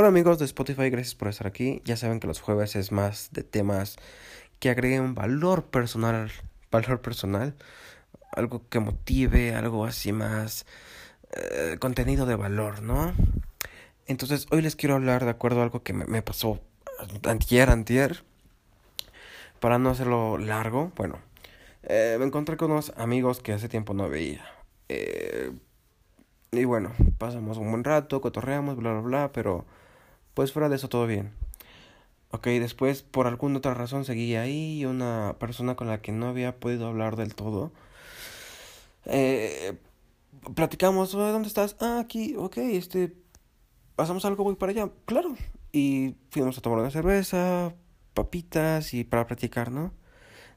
Hola amigos de Spotify, gracias por estar aquí. Ya saben que los jueves es más de temas que agreguen valor personal, valor personal, algo que motive, algo así más eh, contenido de valor, ¿no? Entonces hoy les quiero hablar de acuerdo a algo que me, pasó antier, antier. Para no hacerlo largo, bueno, eh, me encontré con unos amigos que hace tiempo no veía. Eh, y bueno, pasamos un buen rato, cotorreamos, bla, bla, bla, pero pues fuera de eso todo bien. Ok, después por alguna otra razón seguí ahí una persona con la que no había podido hablar del todo. Eh, platicamos, ¿dónde estás? Ah, aquí, ok, este, pasamos algo, voy para allá, claro. Y fuimos a tomar una cerveza, papitas y para platicar, ¿no?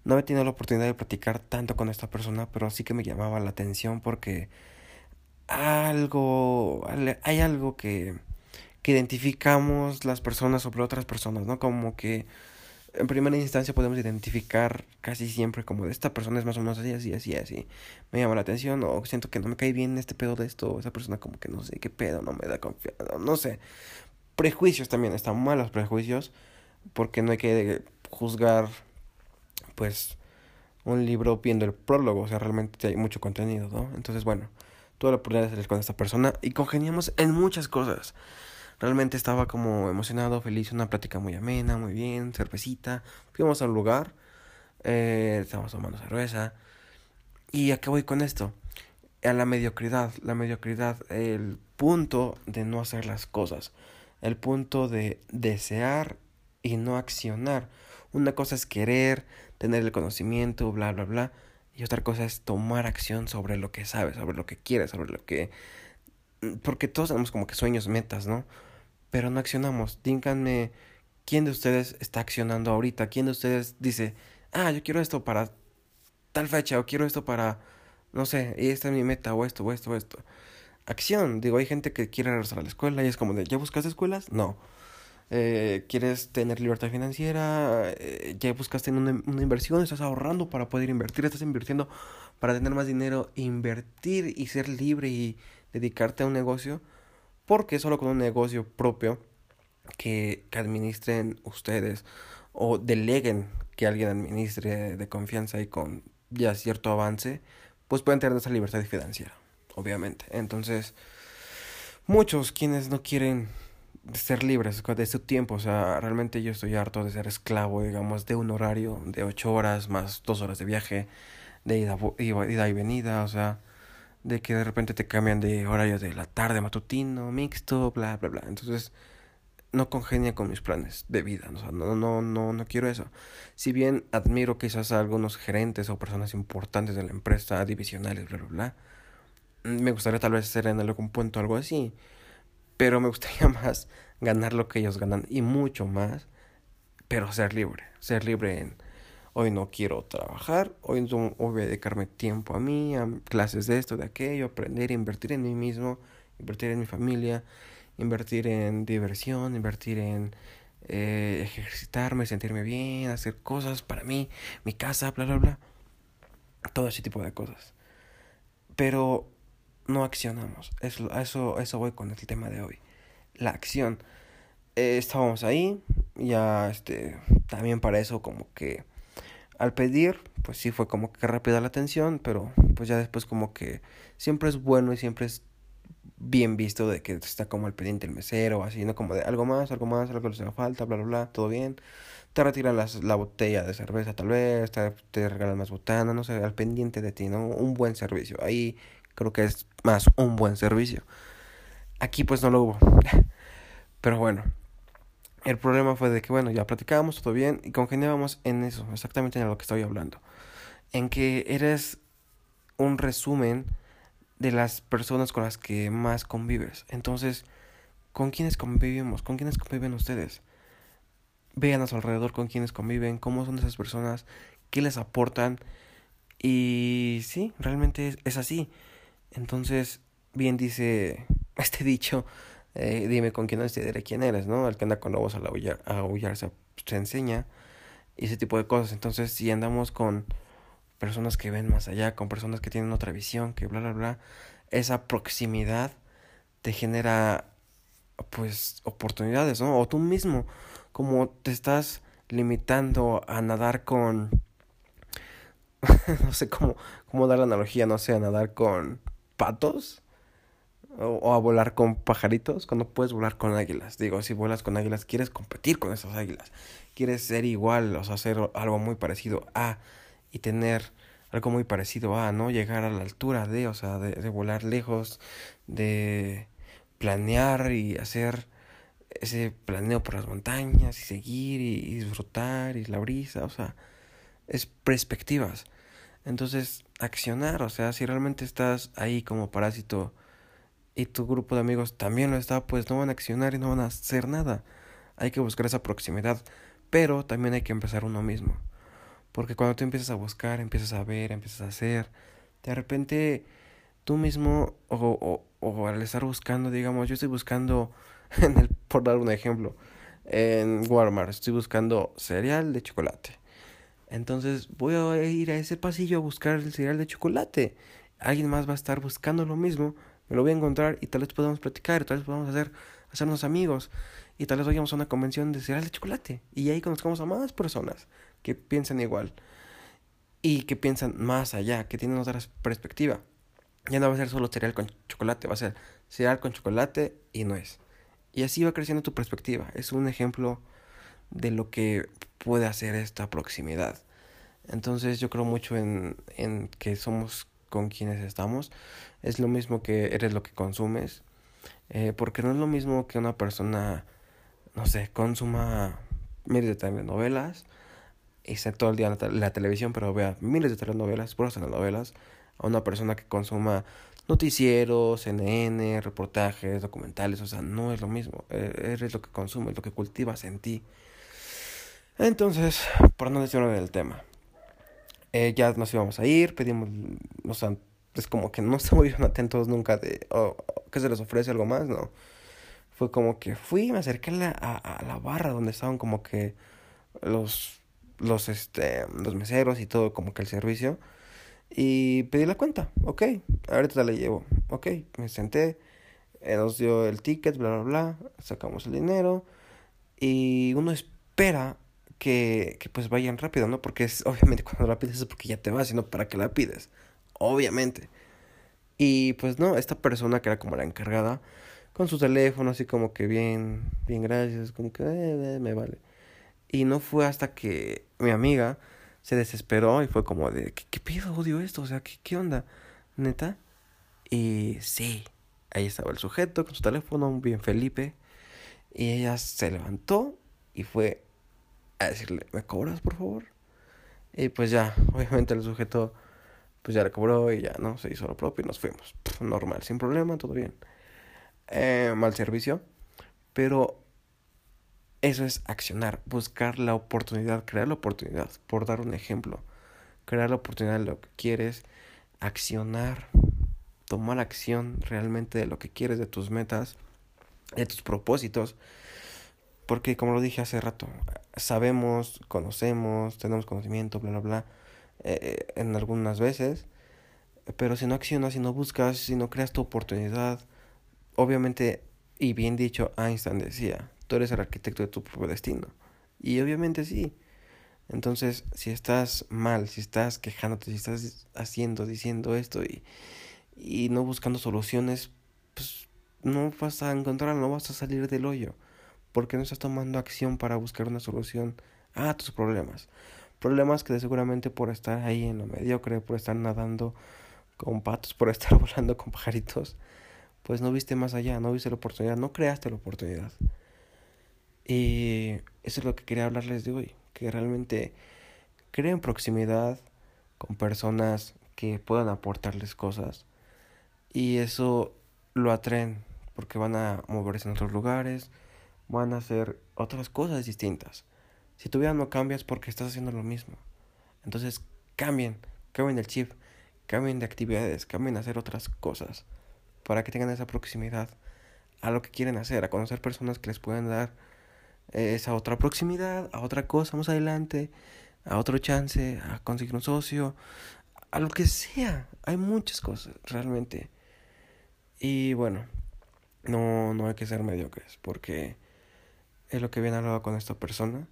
No había tenido la oportunidad de platicar tanto con esta persona, pero sí que me llamaba la atención porque algo, hay algo que, que identificamos las personas sobre otras personas, ¿no? Como que en primera instancia podemos identificar casi siempre como de esta persona es más o menos así, así, así, así. Me llama la atención o siento que no me cae bien este pedo de esto, esa persona como que no sé qué pedo, no me da confianza, no sé. Prejuicios también, están malos prejuicios, porque no hay que juzgar, pues, un libro viendo el prólogo, o sea, realmente hay mucho contenido, ¿no? Entonces, bueno toda la oportunidad de salir con esta persona y congeniamos en muchas cosas. Realmente estaba como emocionado, feliz, una plática muy amena, muy bien, cervecita. Fuimos al lugar, eh, estábamos tomando cerveza. ¿Y a qué con esto? A la mediocridad, la mediocridad, el punto de no hacer las cosas, el punto de desear y no accionar. Una cosa es querer, tener el conocimiento, bla, bla, bla. Y otra cosa es tomar acción sobre lo que sabes, sobre lo que quieres, sobre lo que... Porque todos tenemos como que sueños, metas, ¿no? Pero no accionamos. Díganme, ¿quién de ustedes está accionando ahorita? ¿Quién de ustedes dice, ah, yo quiero esto para tal fecha o quiero esto para, no sé, y esta es mi meta o esto o esto o esto? Acción. Digo, hay gente que quiere regresar a la escuela y es como de, ¿ya buscaste escuelas? No eh, quieres tener libertad financiera, eh, ya buscaste una, una, inversión, estás ahorrando para poder invertir, estás invirtiendo para tener más dinero, invertir y ser libre y dedicarte a un negocio, porque solo con un negocio propio que, que administren ustedes o deleguen que alguien administre de confianza y con ya cierto avance, pues pueden tener esa libertad financiera, obviamente. Entonces, muchos quienes no quieren ser libres de su tiempo. O sea, realmente yo estoy harto de ser esclavo, digamos, de un horario de ocho horas más dos horas de viaje, de ida, ida y venida, o sea, de que de repente te cambian de horario de la tarde matutino, mixto, bla, bla, bla. Entonces, no congenia con mis planes de vida. O no, no, no, no quiero eso. Si bien admiro quizás a algunos gerentes o personas importantes de la empresa, divisionales, bla, bla, bla, me gustaría tal vez ser en algún punto algo así pero me gustaría más ganar lo que ellos ganan y mucho más, pero ser libre, ser libre en hoy no quiero trabajar, hoy no voy a dedicarme tiempo a mí, a clases de esto, de aquello, aprender, invertir en mí mismo, invertir en mi familia, invertir en diversión, invertir en eh, ejercitarme, sentirme bien, hacer cosas para mí, mi casa, bla, bla, bla. Todo ese tipo de cosas. Pero no accionamos. Eso, eso, eso voy con el tema de hoy. La acción. Eh, estábamos ahí, ya este, también para eso como que al pedir, pues sí fue como que rápida la atención, pero pues ya después como que siempre es bueno y siempre es bien visto de que está como al pendiente el mesero, así, ¿no? Como de algo más, algo más, algo que les haga falta, bla, bla, bla, todo bien. Te retiran las, la botella de cerveza tal vez, te, te regalan más botana, no sé, al pendiente de ti, ¿no? Un buen servicio. Ahí creo que es más un buen servicio. Aquí pues no lo hubo. Pero bueno, el problema fue de que, bueno, ya platicábamos todo bien y congeniábamos en eso, exactamente en lo que estoy hablando. En que eres un resumen de las personas con las que más convives. Entonces, ¿con quiénes convivimos? ¿Con quiénes conviven ustedes? Vean a su alrededor con quiénes conviven, cómo son esas personas, qué les aportan. Y sí, realmente es así. Entonces, bien dice este dicho, eh, dime con quién te diré quién eres, ¿no? El que anda con lobos al aullar, a aullar se, se enseña y ese tipo de cosas. Entonces, si andamos con personas que ven más allá, con personas que tienen otra visión, que bla, bla, bla, esa proximidad te genera pues oportunidades, ¿no? O tú mismo, como te estás limitando a nadar con no sé cómo, cómo dar la analogía, no sé, a nadar con patos o, a volar con pajaritos cuando puedes volar con águilas. Digo, si vuelas con águilas, quieres competir con esas águilas, quieres ser igual, o sea, hacer algo muy parecido a y tener algo muy parecido a, ¿no? Llegar a la altura de, o sea, de, de volar lejos, de planear y hacer ese planeo por las montañas y seguir y, disfrutar y la brisa, o sea, es perspectivas. Entonces, accionar, o sea, si realmente estás ahí como parásito y tu grupo de amigos también lo está, pues no van a accionar y no van a hacer nada. Hay que buscar esa proximidad, pero también hay que empezar uno mismo. Porque cuando tú empiezas a buscar, empiezas a ver, empiezas a hacer, de repente tú mismo, o, o, o al estar buscando, digamos, yo estoy buscando, por dar un ejemplo, en Walmart, estoy buscando cereal de chocolate. Entonces voy a ir a ese pasillo a buscar el cereal de chocolate. Alguien más va a estar buscando lo mismo, me lo voy a encontrar y tal vez podamos platicar, tal vez podamos hacer, hacernos amigos y tal vez vayamos a una convención de cereal de chocolate y ahí conozcamos a más personas que piensan igual y que piensan más allá, que tienen otra perspectiva. Ya no va a ser solo cereal con chocolate, va a ser cereal con chocolate y nuez. Y así va creciendo tu perspectiva. Es un ejemplo de lo que puede hacer esta proximidad. Entonces yo creo mucho en, en que somos con quienes estamos. Es lo mismo que eres lo que consumes. Eh, porque no es lo mismo que una persona, no sé, consuma miles de telenovelas y esté todo el día la, televisión, pero vea miles de telenovelas, puras telenovelas, a una persona que consuma noticieros, CNN, reportajes, documentales, o sea, no es lo mismo. E, eres lo que consumes, lo que cultivas en ti. Entonces, por no decirlo del tema, eh, ya nos íbamos a ir, pedimos, o sea, es como que no bien atentos nunca de, oh, ¿qué se les ofrece algo más? No. Fue como que fui, me acerqué a la, a la barra donde estaban como que los, los, este, los meseros y todo, como que el servicio. Y pedí la cuenta, ok, ahorita la llevo, ok, me senté, eh, nos dio el ticket, bla, bla, bla, sacamos el dinero y uno espera que, que pues vayan rápido, ¿no? Porque es obviamente cuando la pides es porque ya te vas, sino para que la pides, obviamente. Y pues no, esta persona que era como la encargada, con su teléfono así como que bien, bien gracias, como que eh, eh, me vale. Y no fue hasta que mi amiga se desesperó y fue como de, ¿qué, qué pido? Odio esto, o sea, ¿qué, ¿qué onda? ¿Neta? Y sí, ahí estaba el sujeto con su teléfono, bien Felipe. Y ella se levantó y fue a decirle, ¿me cobras, por favor? Y pues ya, obviamente el sujeto, pues ya le cobró y ya, ¿no? Se hizo lo propio y nos fuimos. normal, sin problema, todo bien. Eh, mal servicio. Pero eso es accionar, buscar la oportunidad, crear la oportunidad, por dar un ejemplo. Crear la oportunidad de lo que quieres, accionar, tomar acción realmente de lo que quieres, de tus metas, de tus propósitos. Porque como lo dije hace rato, sabemos, conocemos, tenemos conocimiento, bla, bla, bla, eh, en algunas veces. Pero si no accionas, si no buscas, si no creas tu oportunidad, obviamente, y bien dicho, Einstein decía, tú eres el arquitecto de tu propio destino. Y obviamente sí. Entonces, si estás mal, si estás quejándote, si estás haciendo, diciendo esto y, y no buscando soluciones, pues no vas a encontrar, no vas a salir del hoyo. Porque no estás tomando acción para buscar una solución a tus problemas. Problemas que seguramente por estar ahí en lo mediocre, por estar nadando con patos, por estar volando con pajaritos, pues no viste más allá, no viste la oportunidad, no creaste la oportunidad. Y eso es lo que quería hablarles de hoy, que realmente creen proximidad con personas que puedan aportarles cosas y eso lo atraen porque van a moverse en otros lugares, van a hacer otras cosas distintas. Si tu vida no cambias porque estás haciendo lo mismo. Entonces cambien, cambien el chip, cambien de actividades, cambien a hacer otras cosas para que tengan esa proximidad a lo que quieren hacer, a conocer personas que les puedan dar esa otra proximidad, a otra cosa más adelante, a otro chance, a conseguir un socio, a lo que sea. Hay muchas cosas realmente. Y bueno, no, no hay que ser mediocres, porque es lo que viene hablado con esta persona,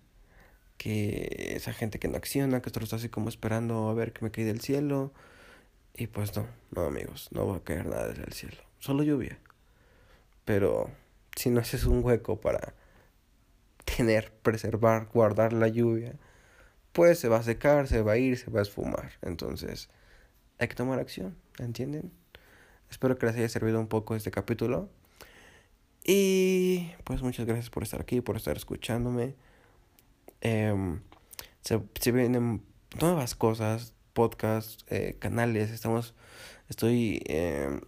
que esa gente que no acciona, que solo está así como esperando a ver que me cae del cielo, y pues no, no amigos, no va a caer nada del cielo, solo lluvia. Pero si no haces un hueco para tener, preservar, guardar la lluvia, pues se va a secar, se va a ir, se va a esfumar. Entonces, hay que tomar acción, ¿entienden? Espero que les haya servido un poco este capítulo. Y pues muchas gracias por estar aquí, por estar escuchándome. Em, se, vienen nuevas cosas, podcasts, eh, canales. Estamos, estoy em,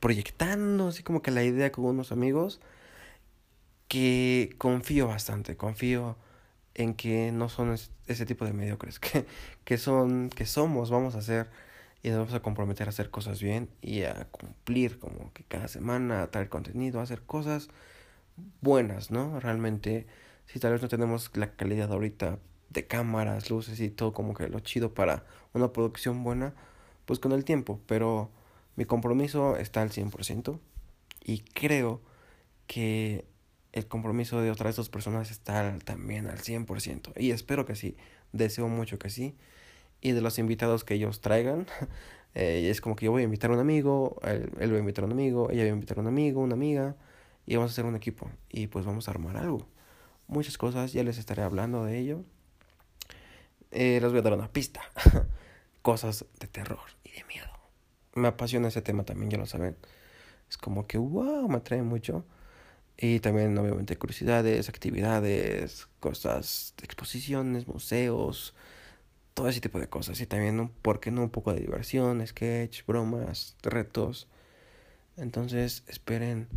proyectando así como que la idea con unos amigos que confío bastante, confío en que no son ese tipo de mediocres, que, que son, que somos, vamos a hacer y nos vamos a comprometer a hacer cosas bien y a cumplir como que cada semana, a traer contenido, a hacer cosas buenas, ¿no? Realmente, si tal vez no tenemos la calidad ahorita de cámaras, luces y todo como que lo chido para una producción buena, pues con el tiempo, pero mi compromiso está al 100% y creo que el compromiso de otras dos personas está también al 100%. Y espero que sí, deseo mucho que sí. Y de los invitados que ellos traigan, eh, es como que yo voy a invitar a un amigo, él, él, va a invitar a un amigo, ella va a invitar a un amigo, una amiga, y vamos a hacer un equipo. Y pues vamos a armar algo. Muchas cosas, ya les estaré hablando de ello. Eh, les voy a dar una pista. cosas de terror y de miedo. Me apasiona ese tema también, ya lo saben. Es como que, wow, me atrae mucho. Y también, obviamente, curiosidades, actividades, cosas, exposiciones, museos, todo ese tipo de cosas. Y también, ¿por qué no? Un poco de diversión, sketch, bromas, retos. Entonces, esperen,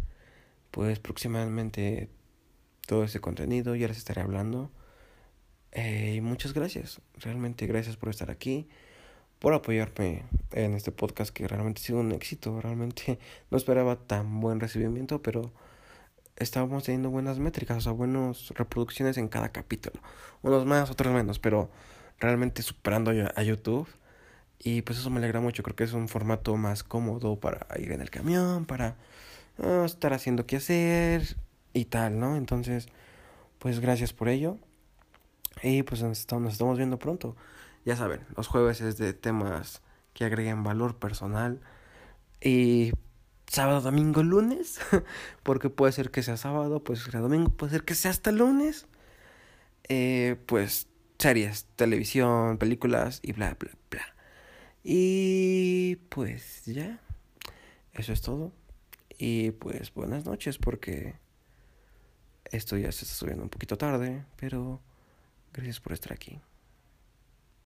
pues, próximamente todo ese contenido. Ya les estaré hablando. Eh, y muchas gracias. Realmente, gracias por estar aquí. Por apoyarme en este podcast que realmente ha sido un éxito. Realmente no esperaba tan buen recibimiento, pero estábamos teniendo buenas métricas, o sea, buenas reproducciones en cada capítulo. Unos más, otros menos, pero realmente superando a YouTube. Y pues eso me alegra mucho, creo que es un formato más cómodo para ir en el camión, para ah, estar haciendo qué hacer y tal, ¿no? Entonces, pues gracias por ello. Y pues nos estamos viendo pronto. Ya saben, los jueves es de temas que agreguen valor personal. Y sábado, domingo, lunes, porque puede ser que sea sábado, puede ser que sea domingo, puede ser que sea hasta lunes. Eh, pues series, televisión, películas y bla, bla, bla. Y pues ya, eso es todo. Y pues buenas noches porque esto ya se está subiendo un poquito tarde, pero gracias por estar aquí.